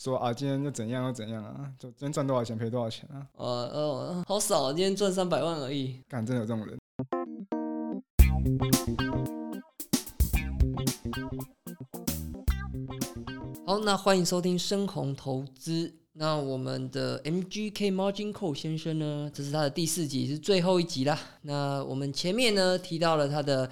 说啊，今天就怎样又怎样啊，就今天赚多少钱赔多少钱啊，呃呃，好少，啊今天赚三百万而已。干真的有这种人。好，那欢迎收听深红投资。那我们的 MGK Margin Call 先生呢，这是他的第四集，是最后一集啦。那我们前面呢提到了他的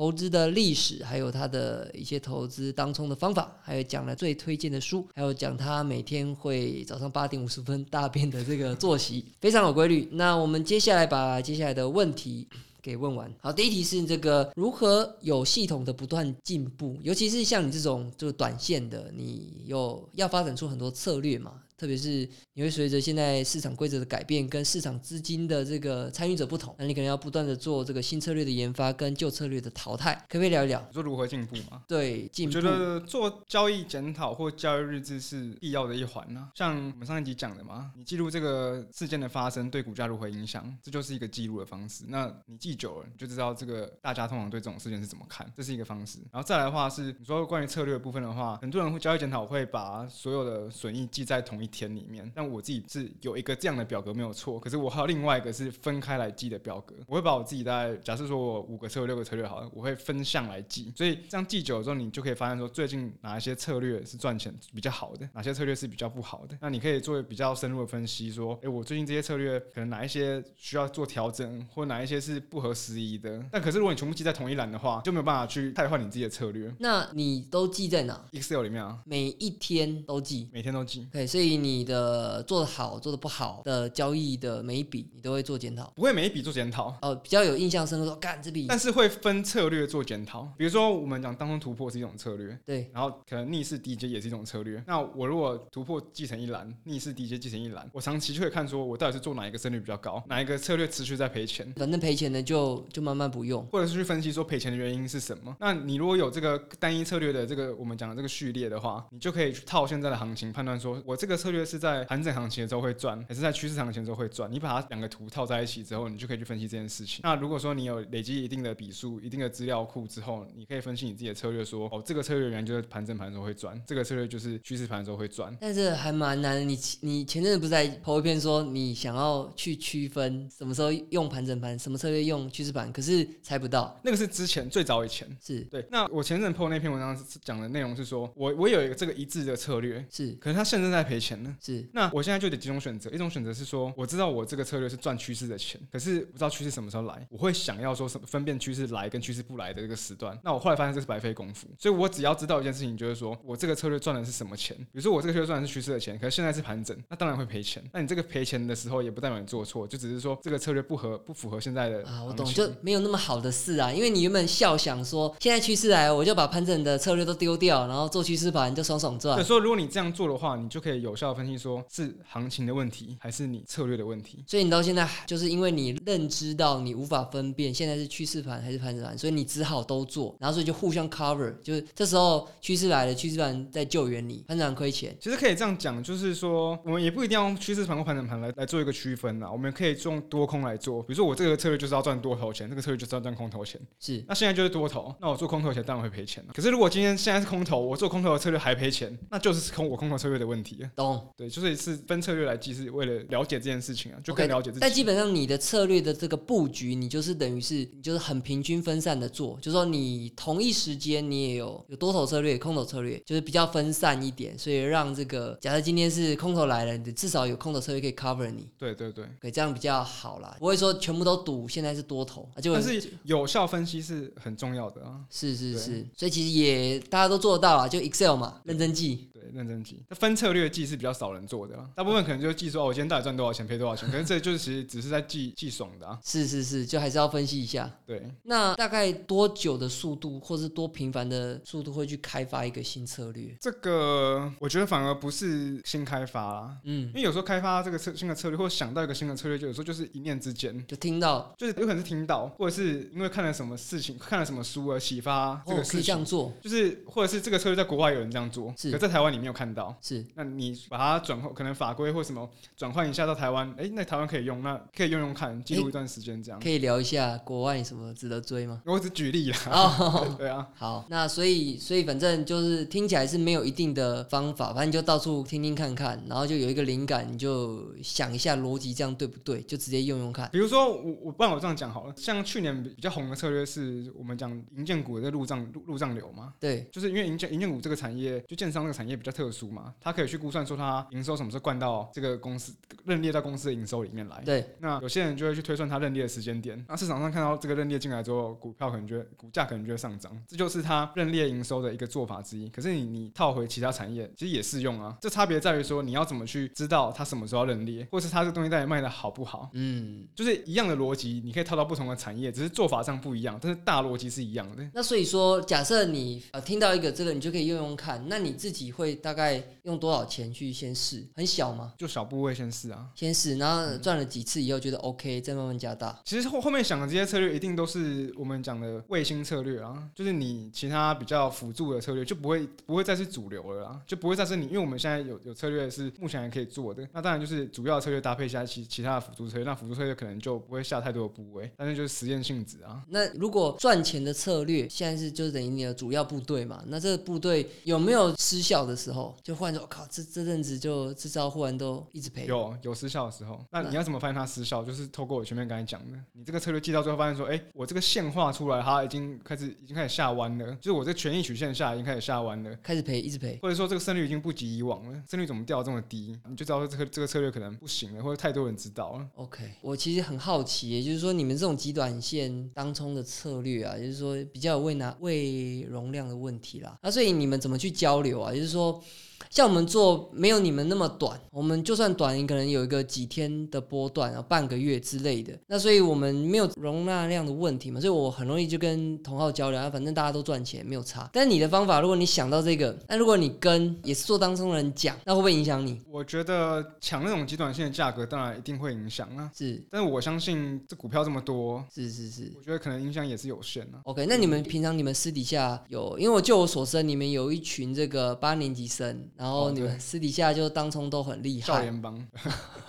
投资的历史，还有他的一些投资当中的方法，还有讲了最推荐的书，还有讲他每天会早上八点五十分大便的这个作息，非常有规律。那我们接下来把接下来的问题。给问完。好，第一题是这个如何有系统的不断进步，尤其是像你这种就是短线的，你有要发展出很多策略嘛？特别是你会随着现在市场规则的改变，跟市场资金的这个参与者不同，那你可能要不断的做这个新策略的研发跟旧策略的淘汰，可不可以聊一聊？你说如何进步吗？对，进步。我觉得做交易检讨或交易日志是必要的一环呢。像我们上一集讲的嘛，你记录这个事件的发生对。股价如何影响，这就是一个记录的方式。那你记久了，你就知道这个大家通常对。这种事件是怎么看，这是一个方式。然后再来的话是，你说关于策略的部分的话，很多人会交易检讨会把所有的损益记在同一天里面，但我自己是有一个这样的表格没有错，可是我还有另外一个是分开来记的表格。我会把我自己在假设说我五个策略六个策略好了，我会分项来记，所以这样记久了之后，你就可以发现说最近哪一些策略是赚钱比较好的，哪些策略是比较不好的。那你可以做比较深入的分析，说，诶，我最近这些策略可能哪一些需要做调整，或哪一些是不合时宜的。但可是如果你全部记在同一栏的话，就没有办法去汰换你自己的策略。那你都记在哪？Excel 里面啊，每一天都记。每天都记，对，所以你的做的好、做的不好的交易的每一笔，你都会做检讨。不会每一笔做检讨。哦，比较有印象深刻说，干这笔，但是会分策略做检讨，比如说我们讲当中突破是一种策略，对，然后可能逆势低阶也是一种策略。那我如果突破继承一栏，逆势低阶继承一栏，我长期就会看说我到底是做哪一个胜率比较高，哪一个策略持续在赔钱。反正赔钱的就就慢慢不用。或者是去分析说赔钱的原因是什么？那你如果有这个单一策略的这个我们讲的这个序列的话，你就可以去套现在的行情，判断说我这个策略是在盘整行情的时候会赚，还是在趋势行情的时候会赚。你把它两个图套在一起之后，你就可以去分析这件事情。那如果说你有累积一定的笔数、一定的资料库之后，你可以分析你自己的策略说，哦，这个策略原来就是盘整盘的时候会赚，这个策略就是趋势盘的时候会赚。但是还蛮难的。你你前阵子不是在投一篇说你想要去区分什么时候用盘整盘，什么策略用趋势盘，可是猜不到。那个是之前最早以前。是对，那我前阵 PO 那篇文章讲的内容是说，我我有一个这个一致的策略，是可是他现在在赔钱呢。是，那我现在就得几种选择，一种选择是说，我知道我这个策略是赚趋势的钱，可是不知道趋势什么时候来，我会想要说什么分辨趋势来跟趋势不来的这个时段。那我后来发现这是白费功夫，所以我只要知道一件事情，就是说我这个策略赚的是什么钱。比如说我这个策略赚的是趋势的钱，可是现在是盘整，那当然会赔钱。那你这个赔钱的时候，也不代表你做错，就只是说这个策略不合不符合现在的啊，我懂，就没有那么好的事啊。因为你原本笑想说，现在趋势来，我就把盘整的策略都丢掉，然后做趋势盘就爽爽赚对，。说如果你这样做的话，你就可以有效的分析说是行情的问题，还是你策略的问题。所以你到现在就是因为你认知到你无法分辨现在是趋势盘还是盘整盘，所以你只好都做，然后所以就互相 cover，就是这时候趋势来了，趋势盘在救援你，盘整盘亏钱。其实可以这样讲，就是说我们也不一定要用趋势盘或盘整盘来来做一个区分啊，我们可以用多空来做。比如说我这个策略就是要赚多头钱，这个策略就是要赚空头钱。是那现在就是多头，那我做空头钱当然会赔钱了。可是如果今天现在是空头，我做空头的策略还赔钱，那就是空我空头策略的问题了。懂。对，就是是分策略来记，是为了了解这件事情啊，就更了解自己。但基本上你的策略的这个布局，你就是等于是你就是很平均分散的做，就是说你同一时间你也有有多头策略、空头策略，就是比较分散一点，所以让这个假设今天是空头来了，你至少有空头策略可以 cover 你，对对对，对，这样比较好啦，不会说全部都赌现在是多头，啊，就但是有效分析是很重要的啊。是是是，所以其实也大家都做得到啊，就 Excel 嘛，认真记。对，认真记。那分策略记是比较少人做的啊，大部分可能就记说哦，我今天到底赚多少钱，赔多少钱。可是这就是其实只是在记记爽的啊。是是是，就还是要分析一下。对，那大概多久的速度，或是多频繁的速度会去开发一个新策略？这个我觉得反而不是新开发啦，嗯因，为有时候开发这个策新的策略，或者想到一个新的策略，就有时候就是一念之间。就听到就是有可能是听到，或者是因为看了什么事情，看了什么书而启发这哦可以这个事情，样做，就是或者是这个策略在国外有人这样做，是可在台湾湾你没有看到，是。那你把它转换，可能法规或什么转换一下到台湾，哎、那台湾可以用，那可以用用看，记录一段时间这样。可以聊一下国外什么值得追吗？我只举例啦，哦，对啊，好，那所以所以反正就是听起来是没有一定的方法，反正你就到处听听看看，然后就有一个灵感，你就想一下逻辑这样对不对，就直接用用看。比如说我我不然我这样讲好了，像去年比较红的策略是我们讲银建股的这入账入入账流嘛，对，就是因为银建银建股这个产业，就建商这个产业比较特殊嘛，他可以去估算说他营收什么时候灌到这个公司认列到公司的营收里面来。对，那有些人就会去推算他认列的时间点，那市场上看到这个认列进来之后，股票可能就会股价可能就会上涨，这就是他认列营收的一个做法之一。可是你你套回其他产业，其实也适用啊。这差别在于说你要怎么去知道它什么时候要认列，或是它这个东西到底卖的好不好。嗯，就是一样的逻辑，你可以套到不同的产业，只是做法上不一样，但是大逻辑是一样的。那所以说，假设你呃听到一个这个，你就可以用用看，那你自己会大概用多少钱去先试？很小吗？就小部位先试啊。先试，然后赚了几次以后觉得 OK，再慢慢加大。其实后后面想的这些策略，一定都是我们讲的卫星策略啊，就是你其他比较辅助的策略就不会不会再是主流了啦，就不会再是你，因为我们现在有有策略是目前还可以做的，那当然就是主要策略搭配一下其其他的辅助策略，那辅助策略可能就不会下太多的部位，但是就是实验性质啊。那如果赚钱的策略现在是就是等于你的主要部队嘛，那这个部队有没有失效的时候？就忽然说，靠，这这阵子就这招忽然都一直赔。有有失效的时候，那那你要怎么发现它失效？就是透过我前面刚才讲的，你这个策略记到最后发现说，哎、我这个线画出来，它已经开始已经开始下弯了，就是我这权益曲线下已经开始下弯了。开始赔，一直赔。或者说这个胜率已经不及以往了，胜率怎么掉这么低？你就知道说这个这个策略可能不行了，或者太多人知道了。OK，我其实很好奇，也就是说你们这种极短线当冲的策略啊，就是说比较有胃拿胃容量的问题啦。那所以你们怎么去交流啊？就是说。people 像我们做没有你们那么短，我们就算短，你可能有一个几天的波段，然后半个月之类的。那所以我们没有容纳量的问题嘛，所以我很容易就跟同号交流，啊，反正大家都赚钱，没有差。但你的方法，如果你想到这个，那如果你跟也是做当中的人讲，那会不会影响你？我觉得抢那种极短线的价格，当然一定会影响啊。是但是我相信这股票这么多，是是是。我觉得可能影响也是有限啊。OK，那你们平常你们私底下有，因为我就我所知，你们有一群这个八年级生，然后你们私底下就当冲都很厉少害，联邦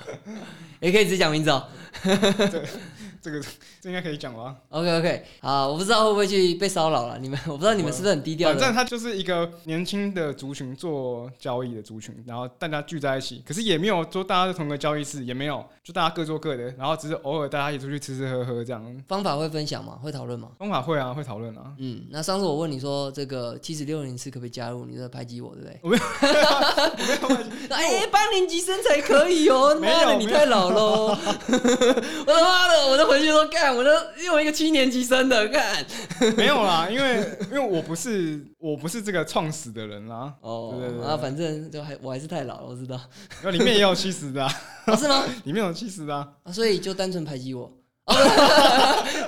也可以直接讲名字哦。这个 这应该可以讲吧？OK OK，好，我不知道会不会去被骚扰了，你们我不知道你们是不是很低调。反正他就是一个年轻的族群做交易的族群，然后大家聚在一起，可是也没有说大家是同个交易室，也没有，就大家各做各的，然后只是偶尔大家一起出去吃吃喝喝这样。方法会分享吗？会讨论吗？方法会啊，会讨论啊。嗯，那上次我问你说这个七十六零次可不可以加入，你在排挤我，对不对？我没有，哎，八年级生才可以哦，妈的，你太老喽！我他妈的，我就回去说干，我都用一个七年级生的干。没有啦，因为因为我不是我不是这个创始的人啦，哦，对对对啊，反正就还我还是太老了，我知道。然后里面也有七十的、啊，哦，是吗？里面有七十的、啊。啊，所以就单纯排挤我。哦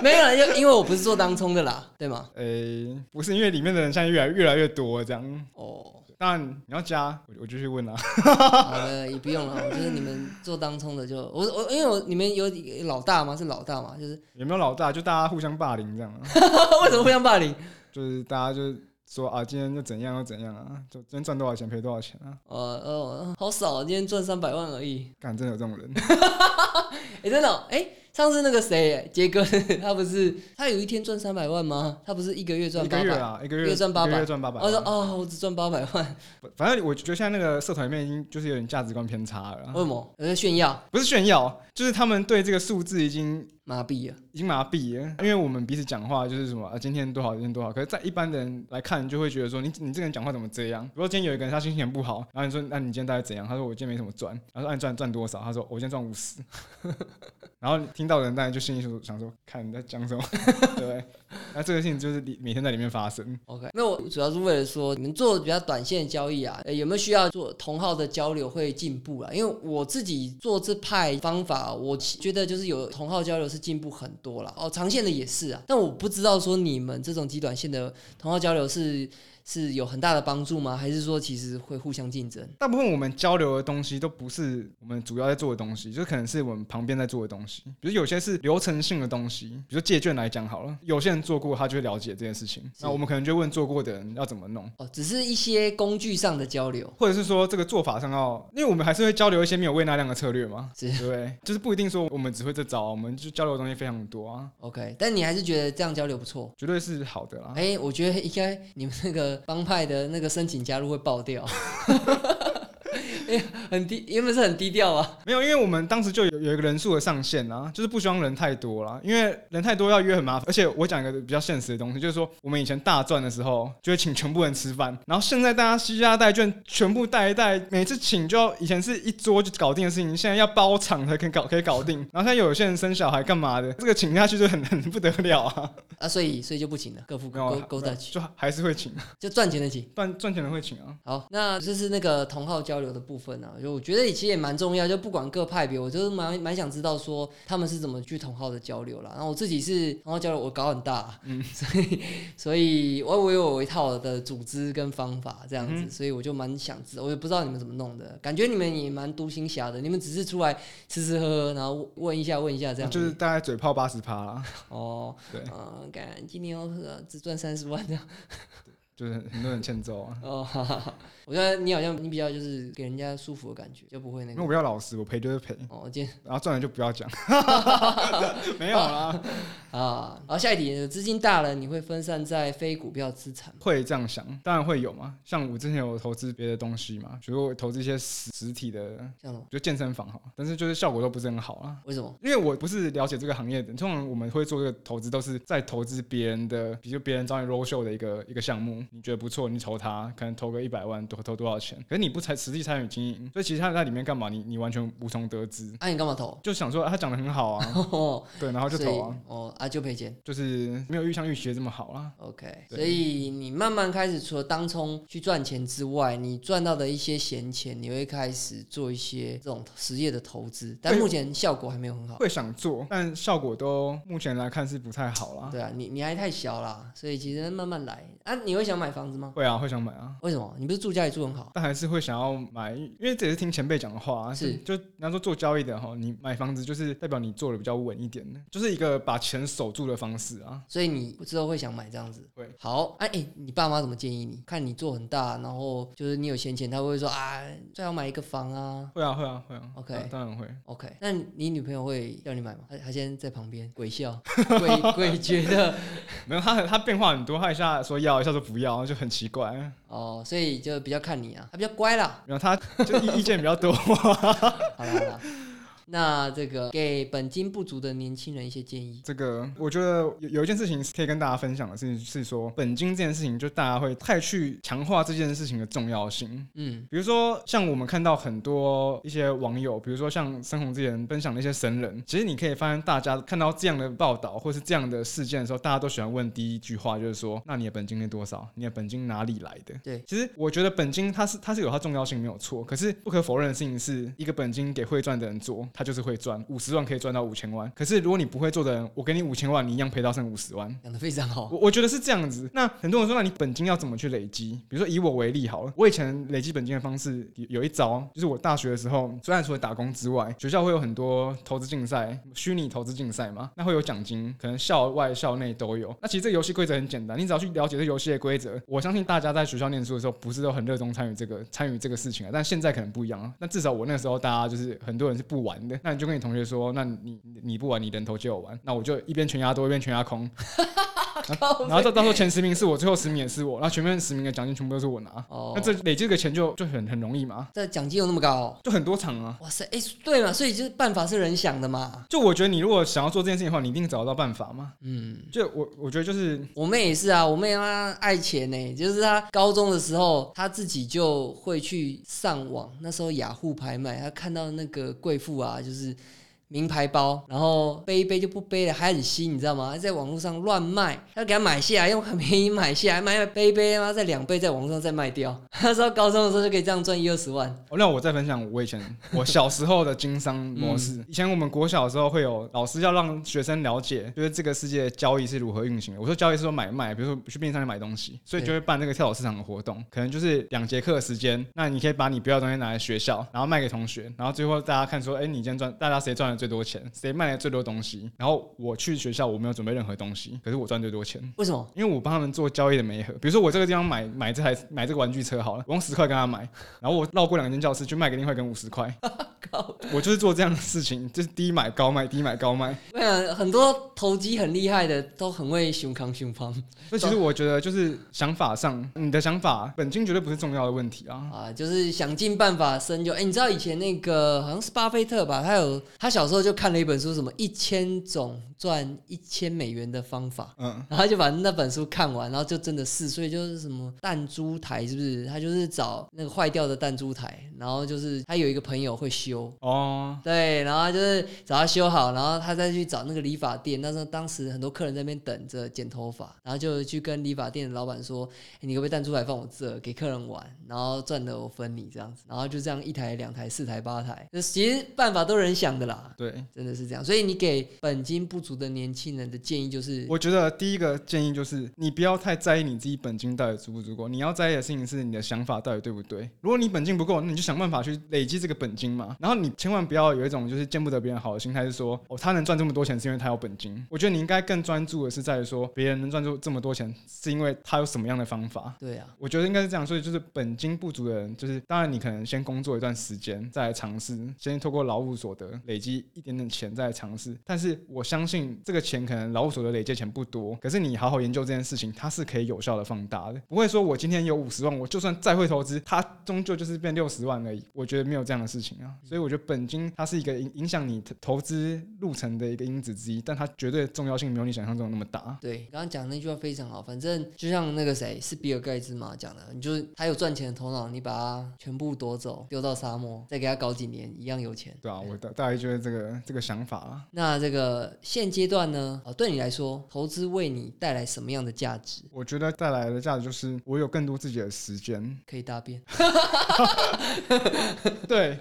没有因为我不是做当冲的啦，对吗？诶、不是，因为里面的人现在越来越来越多这样。哦，当然你要加，我我就去问啦。好的，也不用了。我觉得你们做当冲的就我我因为我你们有老大吗？是老大嘛？就是有没有老大？就大家互相霸凌这样啊，为什么互相霸凌？就是大家就说啊，今天又怎样又怎样啊，就今天赚多少钱赔多少钱啊，呃呃，好少，今天赚三百万而已。干真的有这种人。哎、真的哦、哎、上次那个谁，杰哥，他不是他有一天赚三百万吗？他不是一个月赚一八百？个月啊，一个月赚800一个月赚八百我说万。哦，我只赚八百万，反正我觉得现在那个社团里面已经就是有点价值观偏差了啊，为什么？我在炫耀，不是炫耀，就是他们对这个数字已经麻痹了。已经麻痹了，因为我们彼此讲话就是什么啊，今天多好，今天多好。可是，在一般人来看，就会觉得说，你你这个人讲话怎么这样？如果今天有一个人他心情很不好，然后你说，那你今天大概怎样？他说我今天没什么赚。然后说，赚赚多少？他说我今天赚五十。然后听到的人大概就心里想说，看你在讲什么，对 不对？那这个事情就是你每天在里面发生。OK，那我主要是为了说，你们做比较短线的交易啊，有没有需要做同号的交流会进步啊？因为我自己做这派方法，我觉得就是有同号交流是进步很多了。哦，长线的也是啊，但我不知道说你们这种极短线的同号交流是是有很大的帮助吗？还是说其实会互相竞争？大部分我们交流的东西都不是我们主要在做的东西，就可能是我们旁边在做的东西。比如有些是流程性的东西，比如借券来讲好了，有些人做过，他就会了解这件事情。那我们可能就问做过的人要怎么弄，哦，只是一些工具上的交流。或者是说这个做法上要，因为我们还是会交流一些没有喂纳量的策略嘛，是对不对？就是不一定说我们只会这招，我们就交流的东西非常多啊，OK，但你还是觉得这样交流不错。绝对是好的啦。哎、我觉得应该你们那个帮派的那个申请加入会爆掉，因 为很低，原本是很低调啊。没有，因为我们当时就有有一个人数的上限啊，就是不希望人太多啦，因为人太多要约很麻烦。而且我讲一个比较现实的东西，就是说我们以前大赚的时候，就会请全部人吃饭，然后现在大家西家带眷，全部带一带，每次请就要以前是一桌就搞定的事情，现在要包场才可以搞可以搞定。然后现在有些人生小孩干嘛的，这个请下去就很很不得了啊，啊，所以所以就不请了，各付没有勾勾没有在去，就还是会请，就赚钱的请。赚赚钱的会请啊。好，那这是那个同号交流的部分啊，就我觉得其实也蛮重要，就不管各派别，我就是蛮蛮想知道说他们是怎么去同号的交流啦。然后我自己是同号交流，我搞很大、啊，嗯，所以所以我我有一套的组织跟方法这样子，嗯所以我就蛮想知道，我也不知道你们怎么弄的，感觉你们也蛮独行侠的，你们只是出来吃吃喝喝，然后问一下问一下这样就是大概嘴炮八十趴啦，哦，对嗯，感今年我呃只赚三十万这样。就是很多人欠揍啊。哦，哈哈哈，我觉得你好像你比较就是给人家舒服的感觉，就不会那因为我个。比较老实，我赔就是赔，哦，今天然后赚了就不要讲，没有啦。啊，好，下一题，资金大了，你会分散在非股票资产？会这样想，当然会有嘛。像我之前有投资别的东西嘛，比如我投资一些实实体的，像？就健身房好，但是就是效果都不是很好啊。为什么？因为我不是了解这个行业的，通常我们会做这个投资都是在投资别人的，比如别人找你 roll show 的一个一个项目，你觉得不错，你投它，可能投个一百万，多投多少钱？可是你不才实际参与经营，所以其实他在里面干嘛，你你完全无从得知。啊，你干嘛投？就想说、啊、他讲的很好啊，哦，对，然后就投啊，哦啊，就赔钱。就是没有预像预期的这么好啦。OK，所以你慢慢开始，除了当冲去赚钱之外，你赚到的一些闲钱，你会开始做一些这种实业的投资，但目前效果还没有很好。会想做，但效果都目前来看是不太好啦。对啊，你你还太小啦，所以其实慢慢来啊。你会想买房子吗？会啊，会想买啊，为什么？你不是住家里住很好？但还是会想要买，因为这也是听前辈讲的话、啊，是就人家说做交易的哈，你买房子就是代表你做的比较稳一点的，就是一个把钱守住的方式啊。所以你之后会想买这样子？会。好，哎、哎，你爸妈怎么建议你？看你做很大，然后就是你有闲钱，他会说啊，最好买一个房啊。会啊，会啊，会啊。OK 当当然会。OK，那你女朋友会要你买吗？她她现在在旁边鬼笑，鬼鬼觉得 没有，她很他变化很多，她一下说要，一下说不要，就很奇怪。哦，所以就比较看你啊，他比较乖啦。然后他就意意见比较多。好了好了，那这个给本金不足的年轻人一些建议。这个我觉得有有一件事情是可以跟大家分享的是，是说本金这件事情，就大家会太去强化这件事情的重要性。嗯，比如说，像我们看到很多一些网友，比如说像深红之前分享的一些神人，其实你可以发现，大家看到这样的报道或是这样的事件的时候，大家都喜欢问第一句话，就是说，那你的本金是多少？你的本金哪里来的？对，其实我觉得本金它是它是有它重要性没有错，可是不可否认的事情是，一个本金给会赚的人做，他就是会赚，五十万可以赚到五千万。可是如果你不会做的人，我给你五千万，你一样赔到剩五十万。讲的非常好。我我觉得是这样子。那很多人说，那你本金要怎么去累积？比如说以我为例好了，我以前累积本金的方式有有一招，就是我大学的时候，虽然除了打工之外，学校会有很多投资竞赛、虚拟投资竞赛嘛，那会有奖金，可能校外校内都有。那其实这个游戏规则很简单，你只要去了解这游戏的规则，我相信大家在学校念书的时候，不是都很热衷参与这个参与这个事情啊。但现在可能不一样啊。那至少我那时候大家就是很多人是不玩的，那你就跟你同学说，那你你你不玩，你人头借我玩，那我就一边全压多一边全压空。然后到到时候前十名是我，最后十名也是我，然后前面十名的奖金全部都是我拿。哦那这累积这个钱就就很很容易嘛，这奖金有那么高哦、就很多场啊。哇塞，哎、对嘛，所以就是办法是人想的嘛。就我觉得你如果想要做这件事情的话，你一定找得到办法嘛。嗯，就我我觉得就是我妹也是啊，我妹她爱钱呢，就是她高中的时候，她自己就会去上网，那时候雅虎拍卖，她看到那个贵妇啊，啊就是名牌包，然后背一背就不背了，还很新，你知道吗？在网络上乱卖，他给他买下来，用很便宜买下来，买买背一背，然后再两倍在网络上再卖掉。他说高中的时候就可以这样赚一二十万。哦那我再分享我以前我小时候的经商模式。以前我们国小的时候会有老师要让学生了解，就是这个世界的交易是如何运行的。我说交易是说买卖，比如说去便利商店买东西，所以就会办那个跳蚤市场的活动，可能就是两节课的时间。那你可以把你不要的东西拿来学校，然后卖给同学，然后最后大家看说，哎、你今天赚，大家谁赚的最多钱，谁卖的最多东西。然后我去学校，我没有准备任何东西，可是我赚最多钱。为什么？因为我帮他们做交易的媒合，比如说我这个地方买买这台买这个玩具车好了，我用十块跟他买，然后我绕过两间教室去卖给另外一个人五十块，我就是做这样的事情，就是低买高卖，低买高卖。很多投机很厉害的都很会熊扛熊胖所以其实我觉得就是想法上，你的想法本金绝对不是重要的问题啊。啊，就是想尽办法深究。哎、你知道以前那个好像是巴菲特吧？他有他小小时候就看了一本书，什么一千种赚一千美元的方法。嗯，然后他就把那本书看完，然后就真的试，所以就是什么弹珠台是不是？他就是找那个坏掉的弹珠台，然后就是他有一个朋友会修，哦，对，然后就是找他修好，然后他再去找那个理发店。那时候当时很多客人在那边等着剪头发，然后就去跟理发店的老板说：“哎你可不可以弹珠台放我这，给客人玩，然后赚的我分你这样子。”然后就这样一台、两台、四台、八台，其实办法都是人想的啦，对，真的是这样。所以你给本金不足的年轻人的建议就是，我觉得第一个建议就是，你不要太在意你自己本金到底足不足够，你要在意的事情是你的想法到底对不对。如果你本金不够，那你就想办法去累积这个本金嘛。然后你千万不要有一种就是见不得别人好的心态，是说哦，他能赚这么多钱是因为他有本金。我觉得你应该更专注的是在于说，别人能赚出这么多钱是因为他有什么样的方法。对啊，我觉得应该是这样，所以就是本金不足的人，就是当然你可能先工作一段时间，再来尝试，先透过劳务所得累积一点点钱，再来尝试。但是我相信这个钱可能劳务所得累积钱不多，可是你好好研究这件事情，它是可以有效的放大的，不会说我今天有五十万，我就算再会投资，它终究就是变六十万而已。我觉得没有这样的事情啊，所以我觉得本金它是一个影影响你投资路程的一个因子之一，但它绝对重要性没有你想象中那么大。对，刚刚讲那句话非常好。反正就像那个谁是比尔盖茨嘛讲的，你就是他有赚钱的头脑，你把它全部夺走，丢到沙漠，再给他搞几年，一样有钱。对啊，我大大概就是这个这个想法啊。那这个现阶段呢？哦，对你来说，投资为你带来什么样的价值？我觉得带来的价值就是我有更多自己的时间。可以大便，对，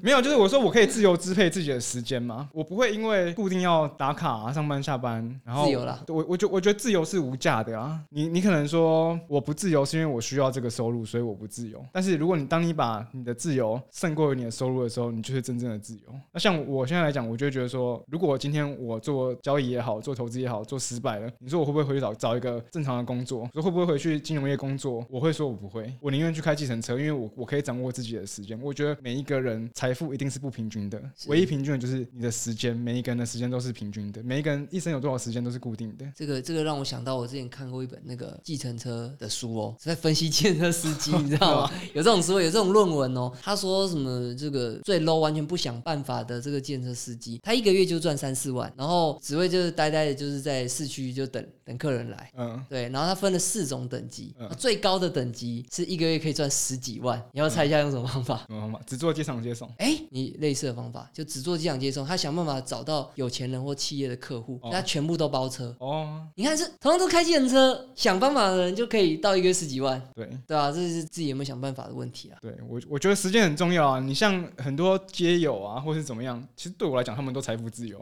没有，就是我说我可以自由支配自己的时间嘛，我不会因为固定要打卡、啊、上班下班，然后自由啦。我我觉我觉得自由是无价的啊。你你可能说我不自由是因为我需要这个收入，所以我不自由。但是如果你当你把你的自由胜过于你的收入的时候，你就是真正的自由。那像我现在来讲，我就会觉得说，如果今天我做交易也好，做投资也好，做失败了，你说我会不会回去找找一个正常的工作？说会不会回去金融业工作？我会说我不会，我宁愿去开计程车，因为我我可以掌握自己的时间。我觉得每一个人财富一定是不平均的，唯一平均的就是你的时间，每一个人的时间都是平均的，每一个人一生有多少时间都是固定的。这个这个让我想到我之前看过一本那个计程车的书哦，是在分析计程车司机，你知道吗？有这种书，有这种论文哦。他说什么这个最 low 完全不想办法的这个计程车司机，他一个月就赚三四万，然后只会就是呆呆的，就是在市区就等等客人来。嗯，对，然后他分了四种等级，嗯最高的等级是一个月可以赚十几万。你要猜一下用什么方法？什么方法？只做机场接送。哎，你类似的方法，就只做机场接送，他想办法找到有钱人或企业的客户，哦他全部都包车。哦，你看是同样都开计程车，想办法的人就可以到一个月十几万，对。对啊，这是自己有没有想办法的问题啊。对我，我觉得时间很重要啊。你像很多街友啊，或是怎么样，其实对我来讲，他们都财富自由，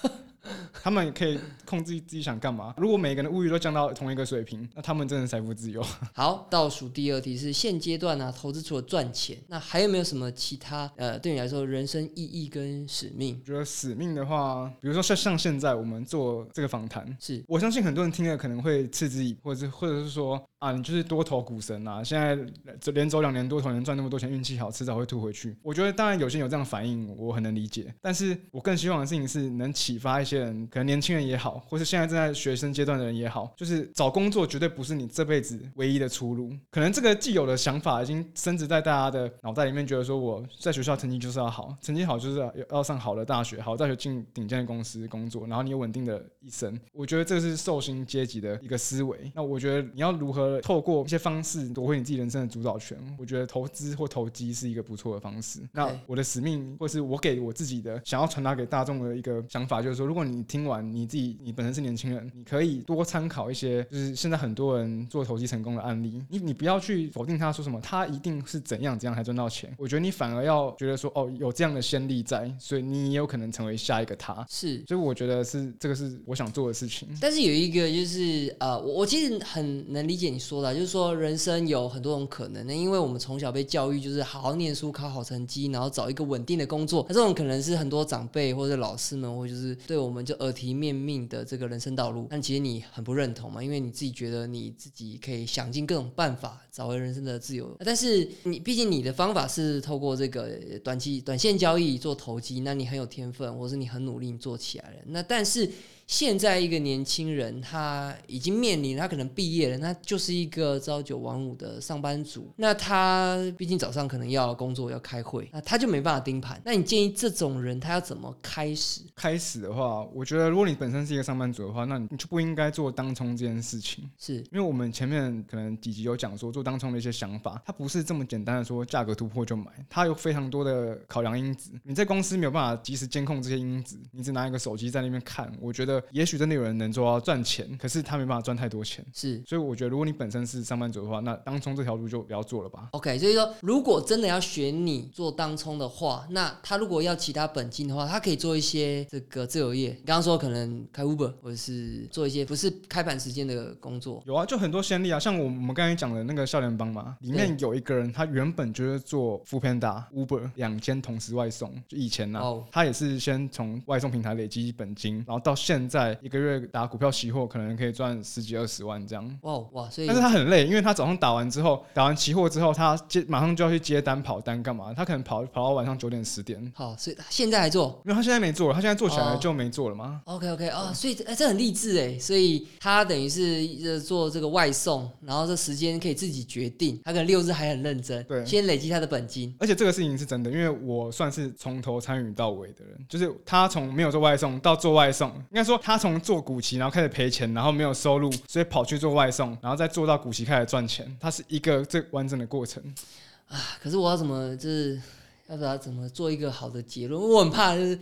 他们可以控制自己想干嘛。如果每个人的物欲都降到同一个水平，那他们真的财富自由。好，倒数第二题是现阶段呢、投资除了赚钱，那还有没有什么其他呃，对你来说人生意义跟使命我觉得使命的话，比如说像像现在我们做这个访谈，是？我相信很多人听了可能会嗤之以，或者或者是说啊，你就是多头股神啊，现在连走两年多头能赚那么多钱，运气好，迟早会吐回去。我觉得当然有些人有这样的反应，我很能理解，但是我更希望的事情是能启发一些人，可能年轻人也好，或是现在正在学生阶段的人也好，就是找工作绝对不是你这辈子唯一的出路。可能这个既有的想法已经深植在大家的脑袋里面，觉得说我在学校成绩就是要好，成绩好就是要要上好的大学，好大学进顶尖的公司工作，然后你有稳定的一生。我觉得这是受薪阶级的一个思维。那我觉得你要如何了透过一些方式夺回你自己人生的主导权，我觉得投资或投机是一个不错的方式。那我的使命，或是我给我自己的想要传达给大众的一个想法，就是说，如果你听完你自己，你本身是年轻人，你可以多参考一些，就是现在很多人做投机成功的案例。你你不要去否定他说什么，他一定是怎样怎样才赚到钱。我觉得你反而要觉得说，哦，有这样的先例在，所以你也有可能成为下一个他。是，所以我觉得是这个是我想做的事情。但是有一个就是呃，我我其实很能理解你说的，就是说人生有很多种可能。那因为我们从小被教育就是好好念书，考好成绩，然后找一个稳定的工作。那这种可能是很多长辈或者老师们，或就是对我们就耳提面命的这个人生道路。但其实你很不认同嘛，因为你自己觉得你自己可以想尽各种办法找回人生的自由。但是你毕竟你的方法是透过这个短期短线交易做投机，那你很有天分，或是你很努力做起来了。那但是。现在一个年轻人，他已经面临他可能毕业了，那就是一个朝九晚五的上班族。那他毕竟早上可能要工作要开会，那他就没办法盯盘。那你建议这种人他要怎么开始？开始的话，我觉得如果你本身是一个上班族的话，那你就不应该做当冲这件事情。是因为我们前面可能几集有讲说做当冲的一些想法，它不是这么简单的说价格突破就买，它有非常多的考量因子。你在公司没有办法及时监控这些因子，你只拿一个手机在那边看，我觉得。也许真的有人能做到赚钱，可是他没办法赚太多钱。是，所以我觉得如果你本身是上班族的话，那当冲这条路就不要做了吧。OK，所以说如果真的要选你做当冲的话，那他如果要其他本金的话，他可以做一些这个自由业。你刚刚说可能开 Uber 或者是做一些不是开盘时间的工作。有啊，就很多先例啊，像我我们刚才讲的那个笑脸帮嘛，里面有一个人，他原本就是做 f o o Panda、Uber 两间同时外送，就以前呢，他也是先从外送平台累积本金，然后到现在。一个月打股票期货，可能可以赚十几二十万这样。哇哇！所以，但是他很累，因为他早上打完之后，打完期货之后，他接马上就要去接单跑单干嘛？他可能跑跑到晚上九点十点。好，所以现在还做？因为他现在没做了，他现在做起来就没做了吗？OK OK 啊，所以哎，这很励志哎。所以他等于是做这个外送，然后这时间可以自己决定。他可能六日还很认真，对，先累积他的本金。而且这个事情是真的，因为我算是从头参与到尾的人，就是他从没有做外送到做外送，应该说他从做股。然后开始赔钱，然后没有收入，所以跑去做外送，然后再做到古奇开始赚钱，它是一个最完整的过程啊。可是我要怎么就是要不要怎么做一个好的结论？我很怕就是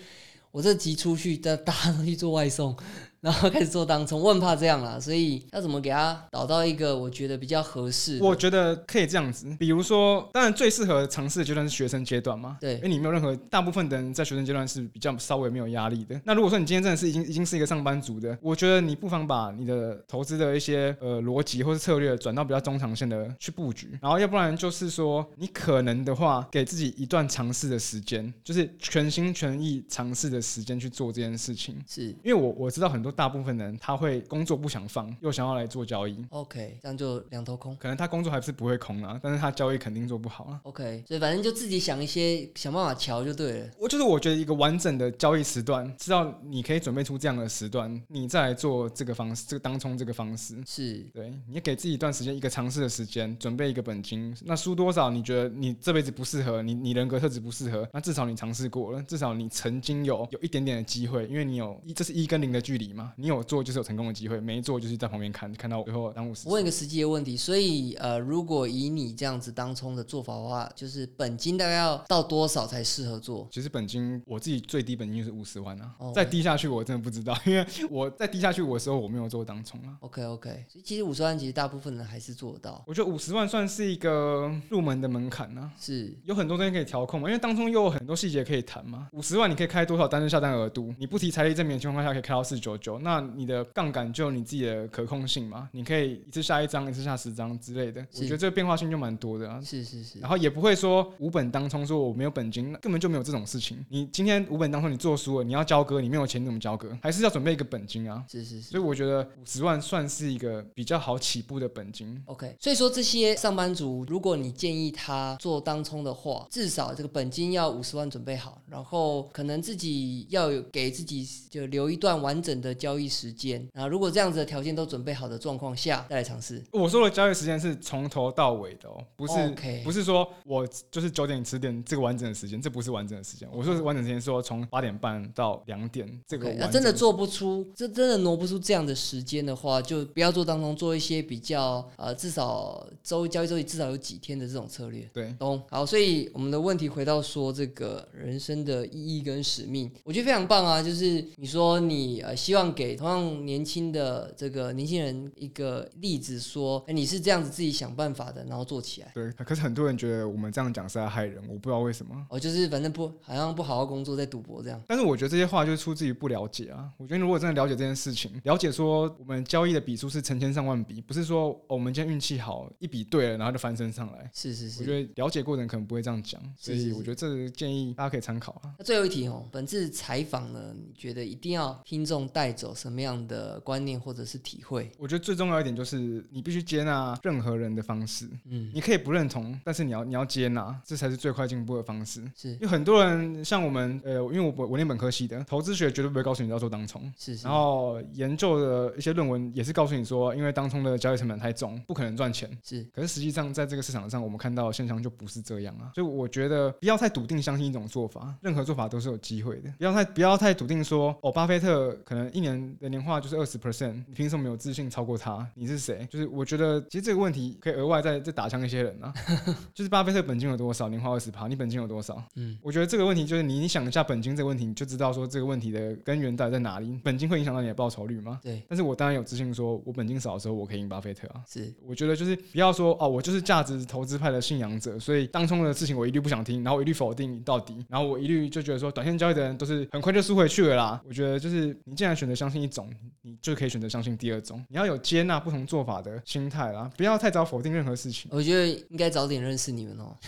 我这急出去，大家都去做外送。然后开始做当冲，我很怕这样啦，所以要怎么给他导到一个我觉得比较合适？我觉得可以这样子，比如说，当然最适合尝试的阶段是学生阶段嘛，对，因为你没有任何，大部分的人在学生阶段是比较稍微没有压力的。那如果说你今天真的是已经已经是一个上班族的，我觉得你不妨把你的投资的一些呃逻辑或是策略转到比较中长线的去布局，然后要不然就是说你可能的话给自己一段尝试的时间，就是全心全意尝试的时间去做这件事情。是因为我我知道很多。大部分人他会工作不想放，又想要来做交易。OK，这样就两头空。可能他工作还是不会空啊，但是他交易肯定做不好啊。OK，所以反正就自己想一些想办法调就对了。我就是我觉得一个完整的交易时段，知道你可以准备出这样的时段，你再来做这个方式，这个当冲这个方式是对。你给自己一段时间，一个尝试的时间，准备一个本金。那输多少？你觉得你这辈子不适合你，你人格特质不适合，那至少你尝试过了，至少你曾经有有一点点的机会，因为你有一这是一跟零的距离嘛，你有做就是。有成功的机会，没做就是在旁边看，看到最后耽误时间。问一个实际的问题，所以呃，如果以你这样子当冲的做法的话，就是本金大概要到多少才适合做？其实本金我自己最低本金就是五十万啊，再低下去我真的不知道，因为我再低下去我的时候我没有做当冲啊。OK OK，所以其实五十万其实大部分人还是做得到。我觉得五十万算是一个入门的门槛呢，是有很多东西可以调控嘛，因为当中又有很多细节可以谈嘛。五十万你可以开多少单日下单额度？你不提财力证明的情况下可以开到四九九，那你的杠杆就你。自己的可控性嘛，你可以一次下一张，一次下十张之类的。我觉得这个变化性就蛮多的啊。是是是。然后也不会说五本当冲，说我没有本金，根本就没有这种事情。你今天五本当冲你做输了，你要交割，你没有钱怎么交割？还是要准备一个本金啊。是是是。所以我觉得五十万算是一个比较好起步的本金。OK。所以说这些上班族，如果你建议他做当冲的话，至少这个本金要五十万准备好，然后可能自己要有给自己就留一段完整的交易时间。啊如果这样子的条件都准备好的状况下，再来尝试。我说的交易时间是从头到尾的哦，不是不是说我就是九点十点这个完整的时间，这不是完整的时间。我说的完整时间是说从八点半到两点这个那真的做不出，这真的挪不出这样的时间的话，就不要做当中做一些比较呃，至少周交易周期至少有几天的这种策略。对懂好，所以我们的问题回到说这个人生的意义跟使命，我觉得非常棒啊！就是你说你呃希望给同样年轻的这个年轻人一个例子说，哎，你是这样子自己想办法的，然后做起来。对，可是很多人觉得我们这样讲是在害人，我不知道为什么。哦，就是反正不好像不好好工作在赌博这样。但是我觉得这些话就是出自于不了解啊。我觉得如果真的了解这件事情，了解说我们交易的笔数是成千上万笔，不是说、哦我们今天运气好一笔对了，然后就翻身上来。是是是。我觉得了解过的人可能不会这样讲，所以我觉得这个建议大家可以参考啊。那最后一题哦，本次采访呢，你觉得一定要听众带走什么样的观念或者是体会？我觉得最重要一点就是你必须接纳任何人的方式，嗯，你可以不认同，但是你要你要接纳，这才是最快进步的方式。是因为很多人像我们，呃，因为我我念本科系的，投资学绝对不会告诉你要做当冲，是是然，后研究的一些论文也是告诉你说，因为当冲的交易成本太重，不可能赚钱。是可是实际上在这个市场上，我们看到的现象就不是这样啊。所以我觉得不要太笃定相信一种做法，任何做法都是有机会的。不要太不要太笃定说，哦，巴菲特可能一年的年化就是二十 percent，你凭什么有自信超过他？你是谁？就是我觉得其实这个问题可以额外再再打枪一些人啊，就是巴菲特本金有多少，年化二十趴，你本金有多少？嗯，我觉得这个问题就是你你想一下本金这个问题，你就知道说这个问题的根源到底在哪里。本金会影响到你的报酬率吗？对，但是我当然有自信说，我本金少的时候我可以赢巴菲特啊。是我觉得就是不要说哦，我就是价值投资派的信仰者，所以当冲的事情我一律不想听，然后我一律否定到底，然后我一律就觉得说短线交易的人都是很快就输回去了啦。我觉得就是你既然选择相信一种，你就可以选择相信第二种，你要有接纳不同做法的心态啦，不要太早否定任何事情。我觉得应该早点认识你们哦。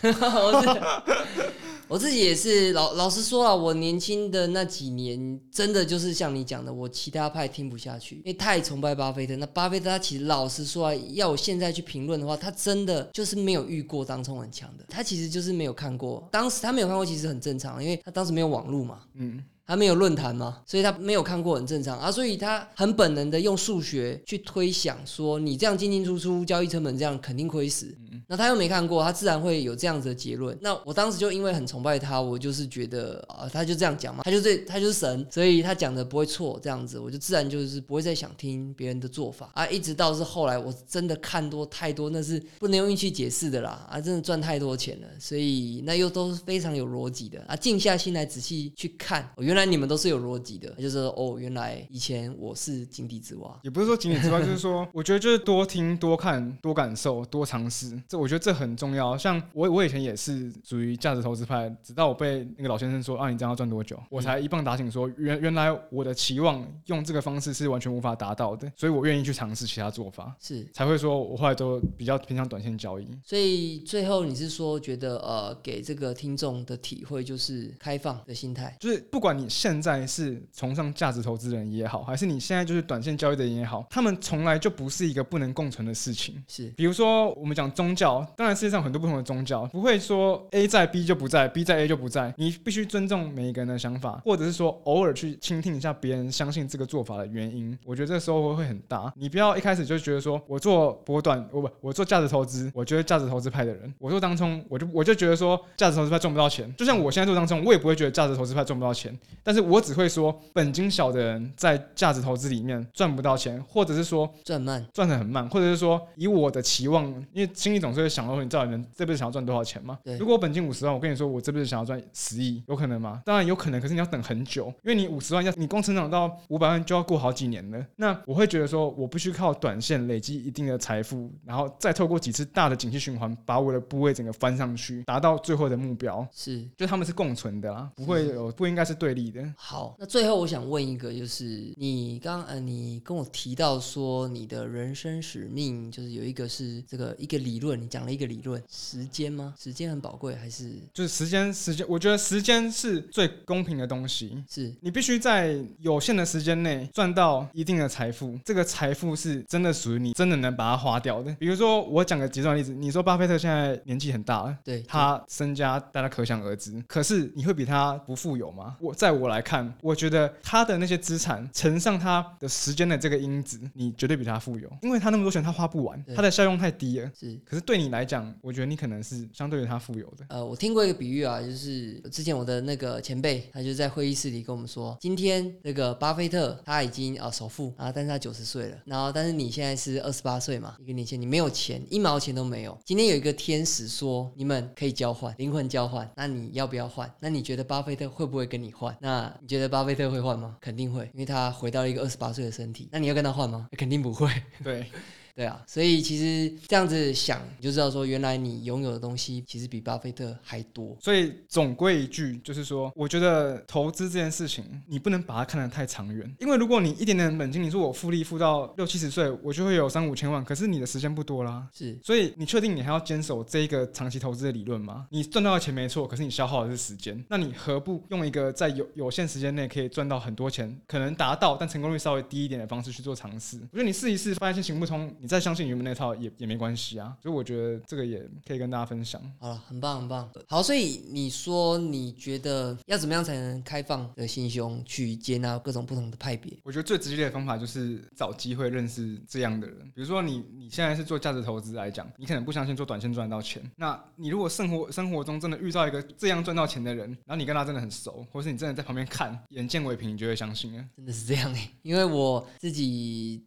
我自己也是老老实说了，我年轻的那几年，真的就是像你讲的，我其他派听不下去，因为太崇拜巴菲特。那巴菲特他其实老实说啊，要我现在去评论的话，他真的就是没有遇过当冲很强的，他其实就是没有看过。当时他没有看过，其实很正常，因为他当时没有网络嘛。嗯，他没有论坛嘛，所以他没有看过，很正常啊。所以他很本能的用数学去推想说，你这样进进出出，交易成本这样肯定亏死。那他又没看过，他自然会有这样子的结论。那我当时就因为很崇拜他，我就是觉得啊，他就这样讲嘛，他就这他就是神，所以他讲的不会错，这样子我就自然就是不会再想听别人的做法啊。一直到是后来我真的看多太多，那是不能用运气解释的啦啊，真的赚太多钱了，所以那又都是非常有逻辑的啊。静下心来仔细去看，哦、原来你们都是有逻辑的，就是说哦，原来以前我是井底之蛙。也不是说井底之蛙，就是说，我觉得就是多听、多看、多感受、多尝试，这我觉得这很重要。像我，我以前也是属于价值投资派，直到我被那个老先生说啊，你这样要赚多久，我才一棒打醒说，原原来我的期望用这个方式是完全无法达到的，所以我愿意去尝试其他做法，是，才会说我后来都比较偏向短线交易。所以最后你是说觉得呃，给这个听众的体会就是开放的心态，就是不管你现在是崇尚价值投资人也好，还是你现在就是短线交易的人也好，他们从来就不是一个不能共存的事情。是比如说，我们讲宗教，当然世界上很多不同的宗教，不会说 A 在 B 就不在，B 在 A 就不在。你必须尊重每一个人的想法，或者是说偶尔去倾听一下别人相信这个做法的原因。我觉得这个收获会很大。你不要一开始就觉得说我做波段，我不我做价值投资，我觉得价值投资派的人，我做当中，我就我就觉得说价值投资派赚不到钱。就像我现在做当中，我也不会觉得价值投资派赚不到钱，但是我只会说本金小的人在价值投资里面赚不到钱，或者是说赚慢，赚的很慢，或者是说以我的期望，因为心里总是会想到说，你知道你们这辈子想要赚多少钱吗？对如果我本金五十万，我跟你说我这辈子想要赚十亿，有可能吗？当然有可能，可是你要等很久，因为你五十万要你光成长到五百万就要过好几年了。那我会觉得说，我必须靠短线累积一定的财富，然后再透过几次大的景气循环，把我的部位整个翻上去，达到最后的目标。是就他们是共存的啦，不会有不应该是对立的。好。那最后我想问一个，就是你刚呃，你跟我提到说你的人生使命就是有一个是这个一个理论。论，你讲了一个理论，时间吗？时间很宝贵，还是就是时间，时间，我觉得时间是最公平的东西。是你必须在有限的时间内赚到一定的财富，这个财富是真的属于你，真的能把它花掉的。比如说，我讲个极端例子，你说巴菲特现在年纪很大了，对他身家大家可想而知。可是你会比他不富有吗？我在我来看，我觉得他的那些资产乘上他的时间的这个因子，你绝对比他富有，因为他那么多钱他花不完，他的效用太低了。是可是对你来讲，我觉得你可能是相对于他富有的。呃，我听过一个比喻啊，就是之前我的那个前辈，他就在会议室里跟我们说，今天那个巴菲特他已经啊、呃首富啊，但是他九十岁了，然后但是你现在是二十八岁嘛，一个年轻人，你没有钱，一毛钱都没有。今天有一个天使说你们可以交换灵魂交换，那你要不要换？那你觉得巴菲特会不会跟你换？那你觉得巴菲特会换吗？肯定会，因为他回到了一个二十八岁的身体。那你要跟他换吗？肯定不会。对，对啊，所以其实这样子想，你就知道说，原来你拥有的东西其实比巴菲特还多。所以总归一句，就是说，我觉得投资这件事情，你不能把它看得太长远，因为如果你一点点本金，你说我复利复到六七十岁，我就会有三五千万，可是你的时间不多啦。是所以你确定你还要坚守这一个长期投资的理论吗？你赚到的钱没错，可是你消耗的是时间，那你何不用一个在有有限时间内可以赚到很多钱，可能达到但成功率稍微低一点的方式去做尝试？我觉得你试一试，发现行不通，你再相信原本那套也也没关系啊。所以我觉得这个也可以跟大家分享。好了，很棒很棒。好，所以你说你觉得要怎么样才能开放的心胸去接纳各种不同的派别？我觉得最直接的方法就是找机会认识这样的人。比如说你你现在是做价值投资来讲，你可能不相信做短线赚得到钱。那你如果生活生活中真的遇到一个这样赚到钱的人，然后你跟他真的很熟，或是你真的在旁边看，眼见为凭，你就会相信了。真的是这样哎，因为我自己，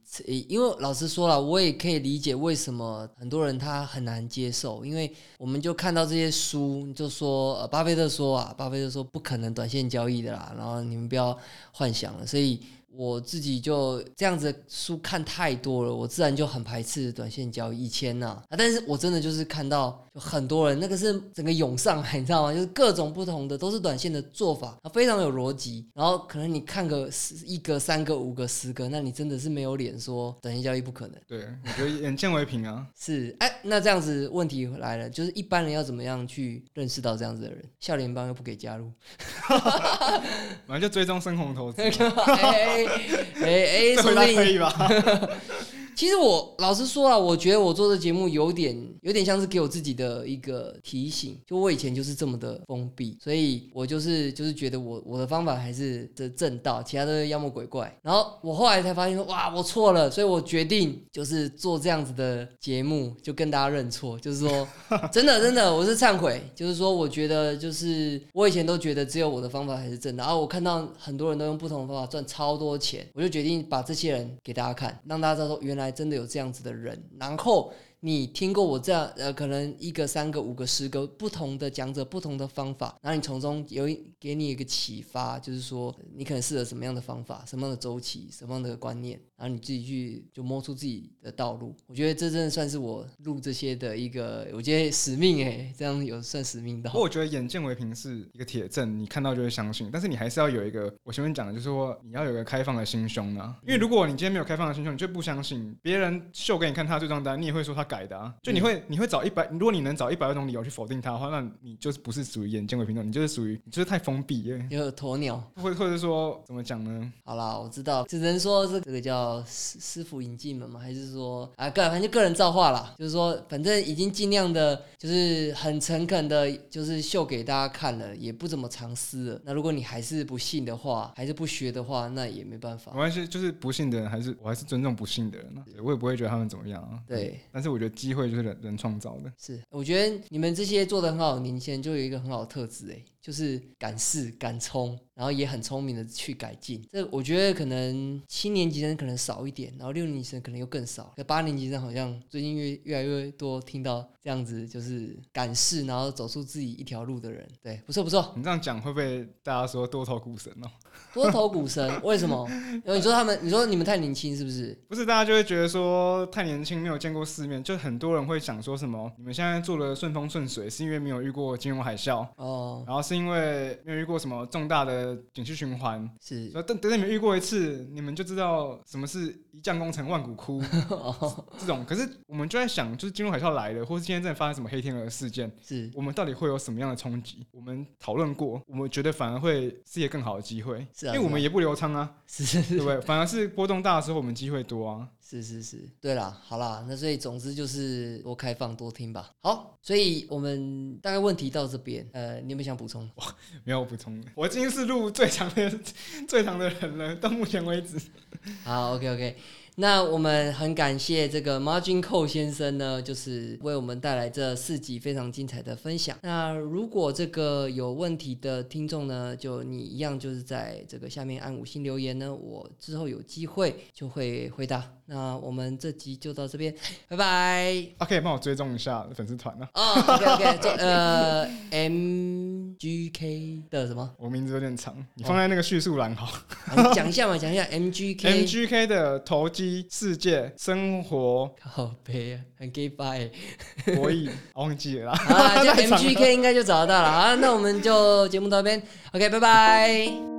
因为老实说了，我也也可以理解为什么很多人他很难接受，因为我们就看到这些书，就说、呃、巴菲特说啊，巴菲特说不可能短线交易的啦，然后你们不要幻想了，所以。我自己就这样子书看太多了，我自然就很排斥短线交易。以前呐、啊，但是我真的就是看到就很多人，那个是整个涌上来，你知道吗？就是各种不同的都是短线的做法，非常有逻辑。然后可能你看个十一个、三个、五个、十个，那你真的是没有脸说短线交易不可能。对，我觉得眼见为凭啊。是，哎，那这样子问题来了，就是一般人要怎么样去认识到这样子的人？笑脸帮又不给加入，反正就追踪深红投资，哎哎这回答说不定可以吧？其实我老实说啊，我觉得我做的节目有点有点像是给我自己的一个提醒，就我以前就是这么的封闭，所以我就是就是觉得我我的方法还是这正道，其他都是妖魔鬼怪。然后我后来才发现说，哇，我错了，所以我决定就是做这样子的节目，就跟大家认错，就是说 真的真的我是忏悔，就是说我觉得就是我以前都觉得只有我的方法才是正的，然后我看到很多人都用不同的方法赚超多钱，我就决定把这些人给大家看，让大家知道说原来真的有这样子的人，然后。你听过我这样呃，可能一个、三个、五个、十个不同的讲者，不同的方法，然后你从中有一给你一个启发，就是说你可能适合什么样的方法、什么样的周期、什么样的观念，然后你自己去就摸出自己的道路。我觉得这真的算是我录这些的一个，我觉得使命哎，这样有算使命到不。过我觉得眼见为凭是一个铁证，你看到就会相信，但是你还是要有一个我前面讲的，就是说你要有一个开放的心胸啊。因为如果你今天没有开放的心胸，你就不相信别人秀给你看他这张单，你也会说他改的啊。就你会你会找一百，如果你能找一百万种理由去否定他的话，那你就是不是属于眼见为凭的，你就是属于你就是太封闭，因为有鸵鸟，或或者说怎么讲呢？好啦，我知道，只能说是这个叫师师傅引进门嘛，还是说啊个反正就个人造化啦，就是说反正已经尽量的，就是很诚恳的，就是秀给大家看了，也不怎么藏私了。那如果你还是不信的话，还是不学的话，那也没办法没。关系，就是不信的人还是我还是尊重不信的人啊，我也不会觉得他们怎么样啊。对，但是我觉得机会就是人人创造的。是，我觉得你们这些做的很好的年轻人，就有一个很好的特质，哎，就是敢试敢冲，然后也很聪明的去改进。这我觉得可能七年级生可能少一点，然后六年级生可能又更少，可八年级生好像最近越越来越多听到这样子，就是敢试，然后走出自己一条路的人。对，不错不错，你这样讲会不会大家说多头股神哦？多头股神，为什么？因为你说他们，你说你们太年轻是不是？不是，大家就会觉得说太年轻，没有见过世面，就很多人会想说什么，你们现在做的顺风顺水，是因为没有遇过金融海啸，哦，然后是是因为没有遇过什么重大的景气循环，是等等你们遇过一次，你们就知道什么是一将功成万骨枯 哦这种。可是我们就在想，就是金融海啸来了，或是今天真的发生什么黑天鹅事件，是我们到底会有什么样的冲击？我们讨论过，我们觉得反而会是一个更好的机会，是啊因为我们也不流仓啊，是是是对不对？反而是波动大的时候，我们机会多啊。是是是，对啦，好啦，那所以总之就是多开放多听吧。好，所以我们大概问题到这边，呃，你有没有想补充？没有补充，我今天是录最长的 最长的人了，到目前为止。好，OK OK，那我们很感谢这个 Margin c o 先生呢，就是为我们带来这四集非常精彩的分享。那如果这个有问题的听众呢，就你一样就是在这个下面按五星留言呢，我之后有机会就会回答。那我们这集就到这边，拜拜。啊，可以帮我追踪一下粉丝团啊，哦，OK OK，做呃 MGK 的什么？我名字有点长，你放在那个叙述栏好。讲一下嘛，讲一下 MGK。MGK 的投机世界生活好悲啊，很 gay bye。博弈，忘记了啦。啊，就 MGK 应该就找得到了啊。那我们就节目到这边，OK，拜拜。